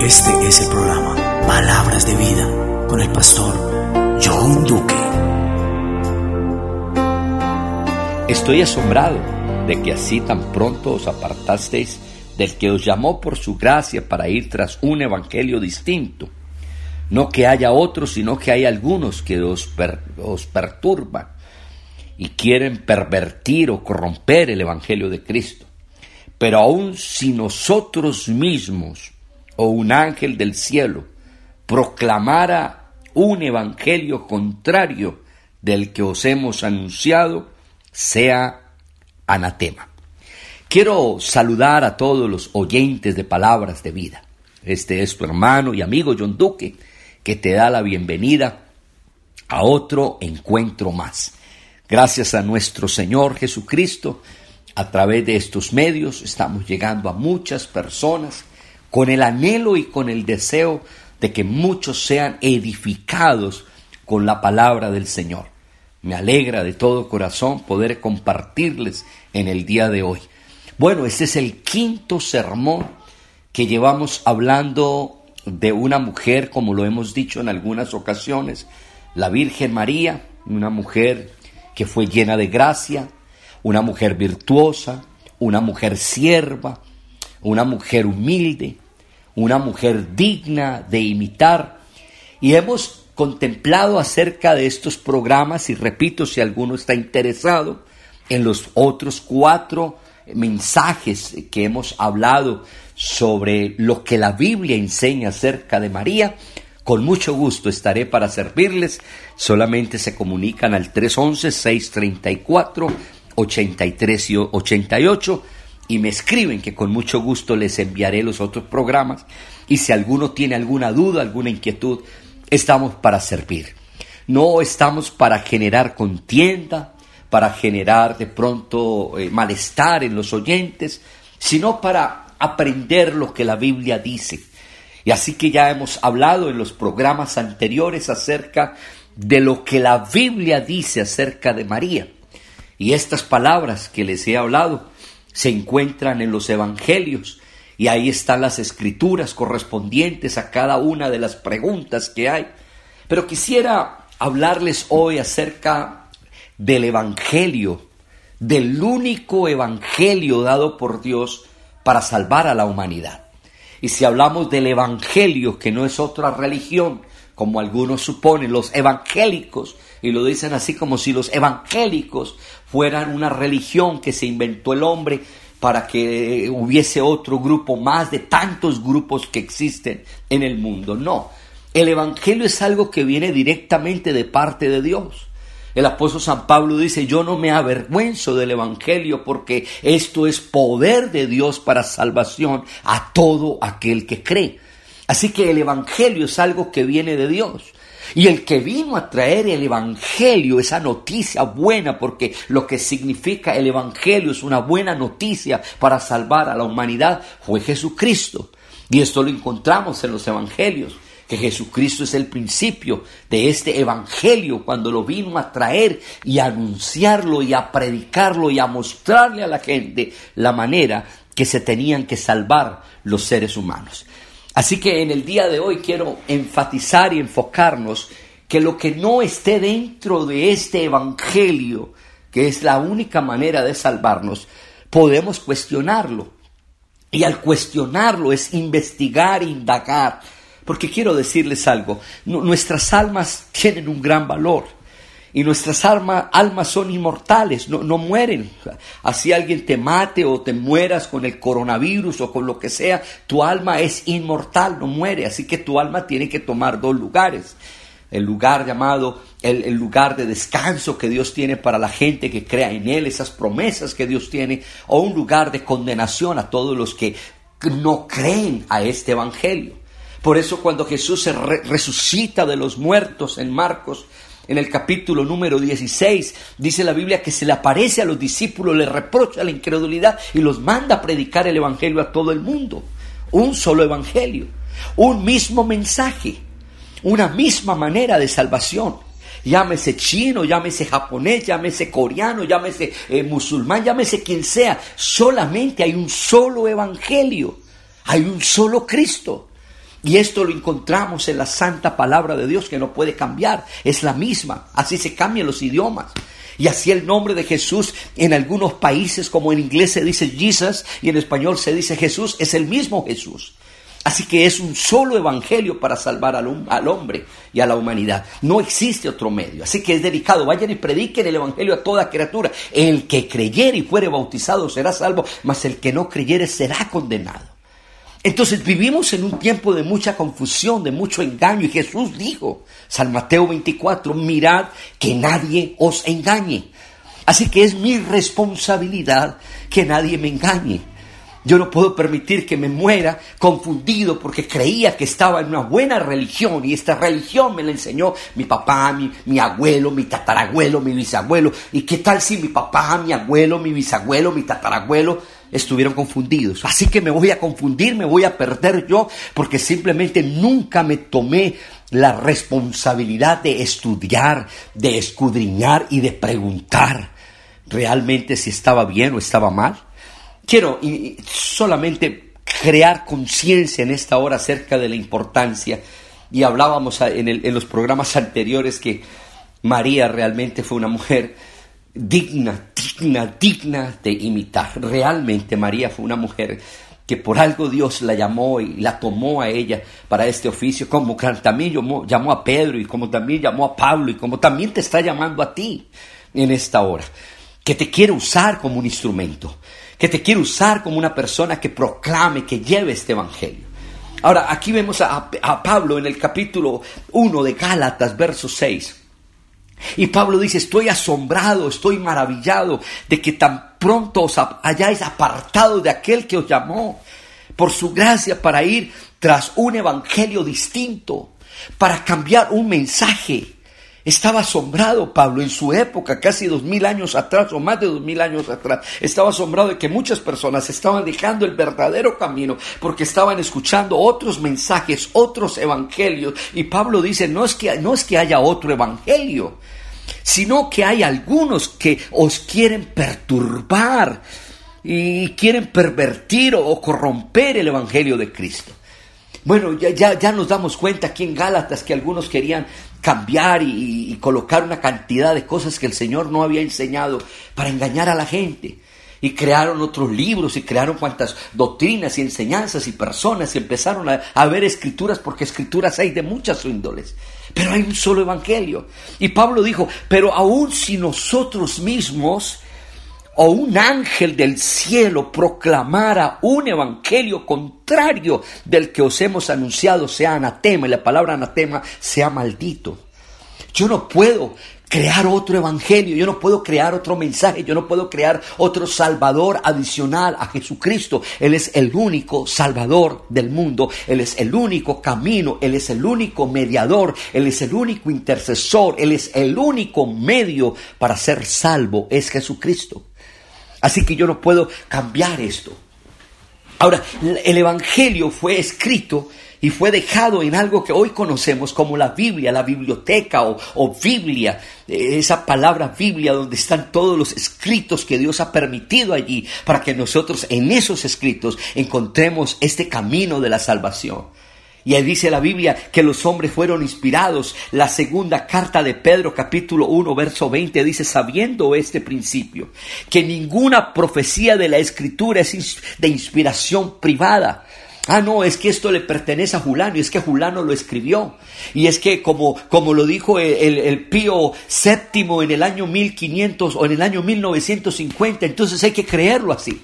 Este es el programa Palabras de Vida con el pastor John Duque. Estoy asombrado de que así tan pronto os apartasteis del que os llamó por su gracia para ir tras un evangelio distinto. No que haya otros, sino que hay algunos que os, os perturban y quieren pervertir o corromper el evangelio de Cristo. Pero aun si nosotros mismos o un ángel del cielo proclamara un evangelio contrario del que os hemos anunciado, sea anatema. Quiero saludar a todos los oyentes de palabras de vida. Este es tu hermano y amigo John Duque, que te da la bienvenida a otro encuentro más. Gracias a nuestro Señor Jesucristo, a través de estos medios estamos llegando a muchas personas con el anhelo y con el deseo de que muchos sean edificados con la palabra del Señor. Me alegra de todo corazón poder compartirles en el día de hoy. Bueno, este es el quinto sermón que llevamos hablando de una mujer, como lo hemos dicho en algunas ocasiones, la Virgen María, una mujer que fue llena de gracia, una mujer virtuosa, una mujer sierva, una mujer humilde, una mujer digna de imitar. Y hemos contemplado acerca de estos programas, y repito, si alguno está interesado, en los otros cuatro mensajes que hemos hablado sobre lo que la Biblia enseña acerca de María, con mucho gusto estaré para servirles. Solamente se comunican al 311-634-83 y 88 y me escriben que con mucho gusto les enviaré los otros programas y si alguno tiene alguna duda, alguna inquietud, estamos para servir. No estamos para generar contienda, para generar de pronto eh, malestar en los oyentes, sino para aprender lo que la Biblia dice. Y así que ya hemos hablado en los programas anteriores acerca de lo que la Biblia dice acerca de María. Y estas palabras que les he hablado se encuentran en los evangelios y ahí están las escrituras correspondientes a cada una de las preguntas que hay. Pero quisiera hablarles hoy acerca del evangelio, del único evangelio dado por Dios para salvar a la humanidad. Y si hablamos del evangelio, que no es otra religión, como algunos suponen, los evangélicos, y lo dicen así como si los evangélicos fueran una religión que se inventó el hombre para que hubiese otro grupo más de tantos grupos que existen en el mundo. No, el Evangelio es algo que viene directamente de parte de Dios. El apóstol San Pablo dice, yo no me avergüenzo del Evangelio porque esto es poder de Dios para salvación a todo aquel que cree. Así que el Evangelio es algo que viene de Dios. Y el que vino a traer el Evangelio, esa noticia buena, porque lo que significa el Evangelio es una buena noticia para salvar a la humanidad, fue Jesucristo. Y esto lo encontramos en los Evangelios, que Jesucristo es el principio de este Evangelio cuando lo vino a traer y a anunciarlo y a predicarlo y a mostrarle a la gente la manera que se tenían que salvar los seres humanos. Así que en el día de hoy quiero enfatizar y enfocarnos que lo que no esté dentro de este Evangelio, que es la única manera de salvarnos, podemos cuestionarlo. Y al cuestionarlo es investigar, indagar, porque quiero decirles algo, nuestras almas tienen un gran valor y nuestras almas son inmortales, no, no, mueren. Así alguien te mate o te mueras con el coronavirus o con lo que sea, tu alma es inmortal, no muere. Así que tu alma tiene que tomar dos lugares. El lugar llamado el, el lugar de descanso que Dios tiene para la gente que crea en Él, esas promesas que Dios tiene, o un lugar de condenación a todos los que no creen a este Evangelio. Por eso cuando Jesús se resucita de los muertos en Marcos en el capítulo número 16, dice la Biblia que se le aparece a los discípulos, le reprocha la incredulidad y los manda a predicar el Evangelio a todo el mundo. Un solo Evangelio, un mismo mensaje, una misma manera de salvación. Llámese chino, llámese japonés, llámese coreano, llámese eh, musulmán, llámese quien sea. Solamente hay un solo Evangelio, hay un solo Cristo. Y esto lo encontramos en la santa palabra de Dios que no puede cambiar, es la misma, así se cambian los idiomas. Y así el nombre de Jesús en algunos países, como en inglés se dice Jesus y en español se dice Jesús, es el mismo Jesús. Así que es un solo evangelio para salvar al, hombre y a la humanidad. No existe otro medio. Así que es dedicado. Vayan y prediquen el evangelio a toda criatura. El que creyere y fuere bautizado será salvo, mas el que no creyere será condenado. Entonces vivimos en un tiempo de mucha confusión, de mucho engaño. Y Jesús dijo, San Mateo 24, mirad que nadie os engañe. Así que es mi responsabilidad que nadie me engañe. Yo no puedo permitir que me muera confundido porque creía que estaba en una buena religión y esta religión me la enseñó mi papá, mi, abuelo, mi tatarabuelo, mi bisabuelo. ¿Y qué tal si mi papá, mi abuelo, mi bisabuelo, mi tatarabuelo estuvieron confundidos. Así que me voy a confundir, me voy a perder yo, porque simplemente nunca me tomé la responsabilidad de estudiar, de escudriñar y de preguntar realmente si estaba bien o estaba mal. Quiero solamente crear conciencia en esta hora acerca de la importancia, y hablábamos en, en los programas anteriores que María realmente fue una mujer digna, digna, digna de imitar. Realmente María fue una mujer que por algo Dios la llamó y la tomó a ella para este oficio, como también llamó, llamó a Pedro y como también llamó a Pablo y como también te está llamando a ti en esta hora, que te quiere usar como un instrumento, que te quiere usar como una persona que proclame, que lleve este evangelio. Ahora, aquí vemos a, a Pablo en el capítulo 1 de Gálatas, verso 6. Y Pablo dice, estoy asombrado, estoy maravillado de que tan pronto os hayáis apartado de aquel que os llamó por su gracia para ir tras un evangelio distinto, para cambiar un mensaje. Estaba asombrado Pablo en su época, casi dos mil años atrás o más de dos mil años atrás. Estaba asombrado de que muchas personas estaban dejando el verdadero camino porque estaban escuchando otros mensajes, otros evangelios. Y Pablo dice, no es que, no es que haya otro evangelio, sino que hay algunos que os quieren perturbar y quieren pervertir o corromper el evangelio de Cristo. Bueno, ya, ya, ya, nos damos cuenta aquí en Gálatas que algunos querían cambiar y, colocar una cantidad de cosas que el Señor no había enseñado para engañar a la gente. Y crearon otros libros y crearon cuantas doctrinas y enseñanzas y personas y empezaron a, a ver escrituras porque escrituras hay de muchas índoles. Pero hay un solo evangelio. Y Pablo dijo, pero aun si nosotros mismos o un ángel del cielo proclamara un evangelio contrario del que os hemos anunciado, sea anatema, y la palabra anatema sea maldito. Yo no puedo crear otro evangelio, yo no puedo crear otro mensaje, yo no puedo crear otro salvador adicional a Jesucristo. Él es el único salvador del mundo, Él es el único camino, Él es el único mediador, Él es el único intercesor, Él es el único medio para ser salvo, es Jesucristo. Así que yo no puedo cambiar esto. Ahora, el Evangelio fue escrito y fue dejado en algo que hoy conocemos como la Biblia, la biblioteca o, Biblia, esa palabra Biblia donde están todos los escritos que Dios ha permitido allí para que nosotros en esos escritos encontremos este camino de la salvación. Y ahí dice la Biblia que los hombres fueron inspirados. La segunda carta de Pedro capítulo 1 verso 20 dice, sabiendo este principio, que ninguna profecía de la escritura es de inspiración privada. Ah, no, es que esto le pertenece a Julano, y es que Julano lo escribió. Y es que como, como lo dijo el, el, Pío VII en el año 1500 o en el año 1950, entonces hay que creerlo así.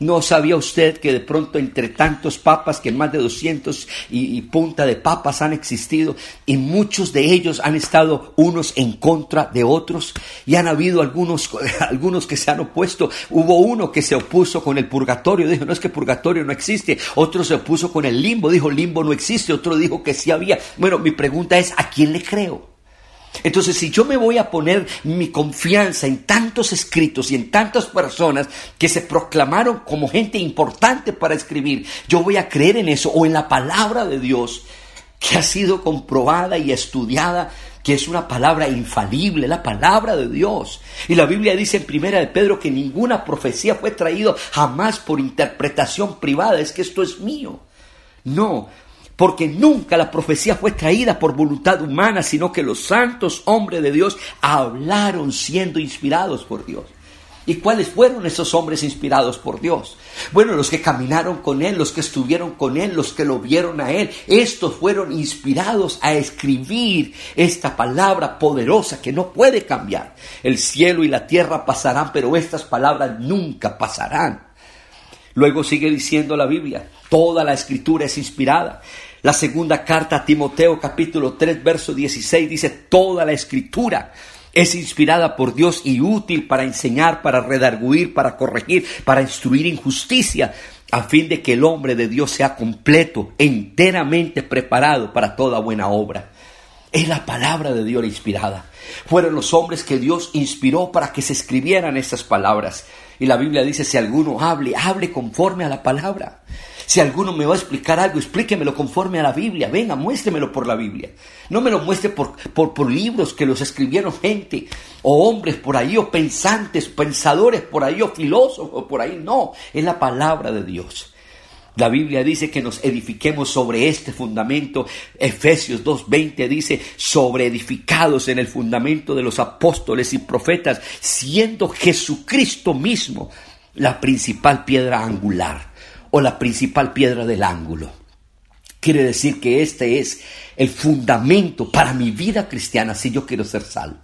¿No sabía usted que de pronto entre tantos papas, que más de 200 y, punta de papas han existido, y muchos de ellos han estado unos en contra de otros, y han habido algunos, algunos que se han opuesto? Hubo uno que se opuso con el purgatorio, dijo, no es que purgatorio no existe, otro se opuso con el limbo, dijo, limbo no existe, otro dijo que sí había. Bueno, mi pregunta es, ¿a quién le creo? Entonces, si yo me voy a poner mi confianza en tantos escritos y en tantas personas que se proclamaron como gente importante para escribir, yo voy a creer en eso o en la palabra de Dios que ha sido comprobada y estudiada, que es una palabra infalible, la palabra de Dios. Y la Biblia dice en primera de Pedro que ninguna profecía fue traída jamás por interpretación privada, es que esto es mío. No, porque nunca la profecía fue traída por voluntad humana, sino que los santos hombres de Dios hablaron siendo inspirados por Dios. ¿Y cuáles fueron esos hombres inspirados por Dios? Bueno, los que caminaron con Él, los que estuvieron con Él, los que lo vieron a Él. Estos fueron inspirados a escribir esta palabra poderosa que no puede cambiar. El cielo y la tierra pasarán, pero estas palabras nunca pasarán. Luego sigue diciendo la Biblia, toda la escritura es inspirada. La segunda carta a Timoteo capítulo 3 verso 16 dice, toda la escritura es inspirada por Dios y útil para enseñar, para redarguir, para corregir, para instruir injusticia, a fin de que el hombre de Dios sea completo, enteramente preparado para toda buena obra. Es la palabra de Dios inspirada. Fueron los hombres que Dios inspiró para que se escribieran estas palabras. Y la Biblia dice, si alguno hable, hable conforme a la palabra. Si alguno me va a explicar algo, explíquemelo conforme a la Biblia. Venga, muéstremelo por la Biblia. No me lo muestre por, por, por libros que los escribieron gente, o hombres por ahí, o pensantes, pensadores por ahí, o filósofos por ahí. No, es la palabra de Dios. La Biblia dice que nos edifiquemos sobre este fundamento. Efesios 2.20 dice, sobre edificados en el fundamento de los apóstoles y profetas, siendo Jesucristo mismo la principal piedra angular o la principal piedra del ángulo. Quiere decir que este es el fundamento para mi vida cristiana si yo quiero ser salvo.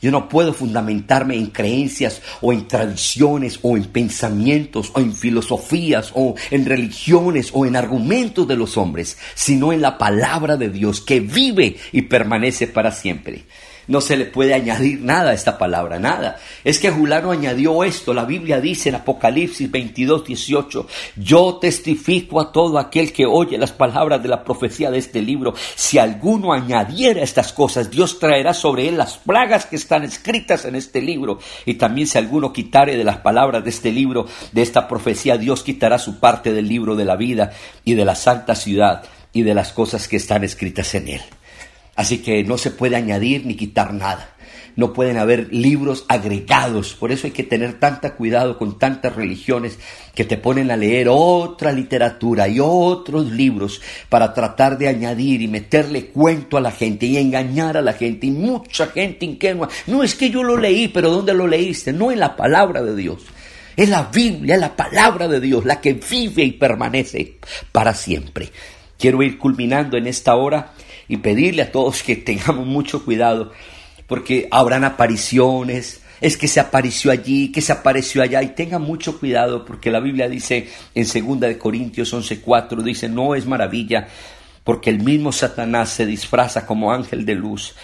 Yo no puedo fundamentarme en creencias o en tradiciones o en pensamientos o en filosofías o en religiones o en argumentos de los hombres, sino en la palabra de Dios que vive y permanece para siempre no se le puede añadir nada a esta palabra, nada. Es que Julano añadió esto, la Biblia dice en Apocalipsis 22, 18, yo testifico a todo aquel que oye las palabras de la profecía de este libro, si alguno añadiera estas cosas, Dios traerá sobre él las plagas que están escritas en este libro, y también si alguno quitare de las palabras de este libro, de esta profecía, Dios quitará su parte del libro de la vida y de la santa ciudad y de las cosas que están escritas en él. Así que no se puede añadir ni quitar nada. No pueden haber libros agregados. Por eso hay que tener tanta cuidado con tantas religiones que te ponen a leer otra literatura y otros libros para tratar de añadir y meterle cuento a la gente y engañar a la gente. Y mucha gente ingenua. No es que yo lo leí, pero ¿dónde lo leíste? No en la palabra de Dios. Es la Biblia, es la palabra de Dios, la que vive y permanece para siempre. Quiero ir culminando en esta hora y pedirle a todos que tengamos mucho cuidado, porque habrán apariciones, es que se apareció allí, que se apareció allá, y tengan mucho cuidado, porque la Biblia dice en 2 de Corintios 11:4, dice, no es maravilla, porque el mismo Satanás se disfraza como ángel de luz.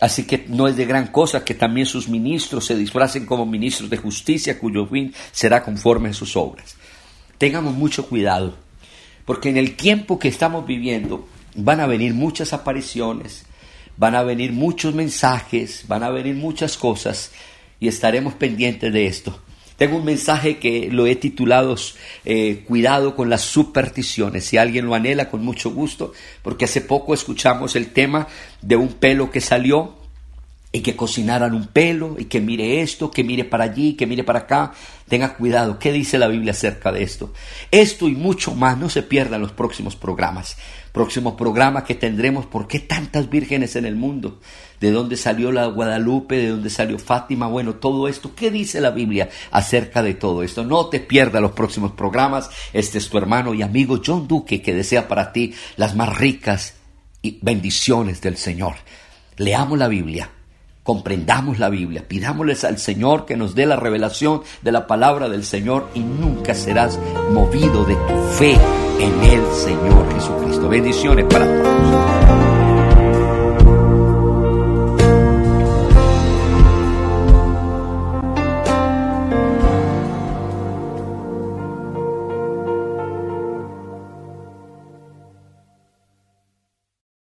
Así que no es de gran cosa que también sus ministros se disfracen como ministros de justicia, cuyo fin será conforme a sus obras. Tengamos mucho cuidado, porque en el tiempo que estamos viviendo, van a venir muchas apariciones, van a venir muchos mensajes, van a venir muchas cosas y estaremos pendientes de esto. Tengo un mensaje que lo he titulado eh, Cuidado con las supersticiones. Si alguien lo anhela, con mucho gusto, porque hace poco escuchamos el tema de un pelo que salió y que cocinaran un pelo y que mire esto, que mire para allí, que mire para acá. Tenga cuidado. ¿Qué dice la Biblia acerca de esto? Esto y mucho más no se pierdan los próximos programas. Próximo programa que tendremos, ¿por qué tantas vírgenes en el mundo? ¿De dónde salió la Guadalupe? ¿De dónde salió Fátima? Bueno, todo esto, ¿qué dice la Biblia acerca de todo esto? No te pierdas los próximos programas. Este es tu hermano y amigo John Duque que desea para ti las más ricas bendiciones del Señor. Leamos la Biblia comprendamos la Biblia, pidámosles al Señor que nos dé la revelación de la palabra del Señor y nunca serás movido de tu fe en el Señor Jesucristo. Bendiciones para todos.